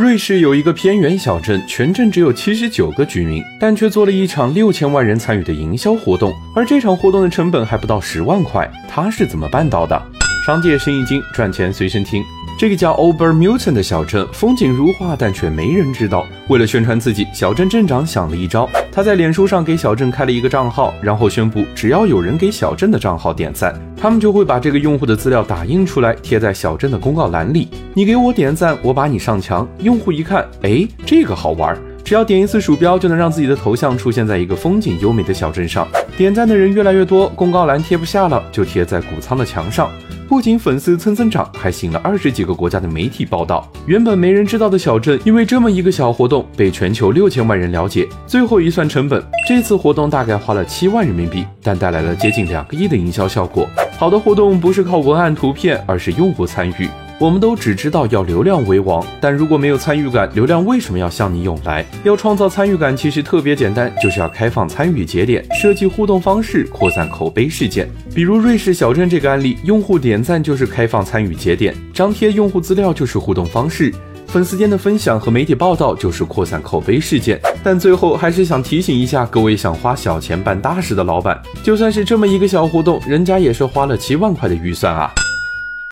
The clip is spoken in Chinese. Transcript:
瑞士有一个偏远小镇，全镇只有七十九个居民，但却做了一场六千万人参与的营销活动，而这场活动的成本还不到十万块，他是怎么办到的？商界生意经，赚钱随身听。这个叫 Obermützen 的小镇风景如画，但却没人知道。为了宣传自己，小镇镇长想了一招，他在脸书上给小镇开了一个账号，然后宣布，只要有人给小镇的账号点赞，他们就会把这个用户的资料打印出来贴在小镇的公告栏里。你给我点赞，我把你上墙。用户一看，哎，这个好玩，只要点一次鼠标，就能让自己的头像出现在一个风景优美的小镇上。点赞的人越来越多，公告栏贴不下了，就贴在谷仓的墙上。不仅粉丝蹭蹭涨，还吸引了二十几个国家的媒体报道。原本没人知道的小镇，因为这么一个小活动，被全球六千万人了解。最后一算成本，这次活动大概花了七万人民币，但带来了接近两个亿的营销效果。好的活动不是靠文案图片，而是用户参与。我们都只知道要流量为王，但如果没有参与感，流量为什么要向你涌来？要创造参与感，其实特别简单，就是要开放参与节点，设计互动方式，扩散口碑事件。比如瑞士小镇这个案例，用户点赞就是开放参与节点，张贴用户资料就是互动方式，粉丝间的分享和媒体报道就是扩散口碑事件。但最后还是想提醒一下各位想花小钱办大事的老板，就算是这么一个小活动，人家也是花了七万块的预算啊。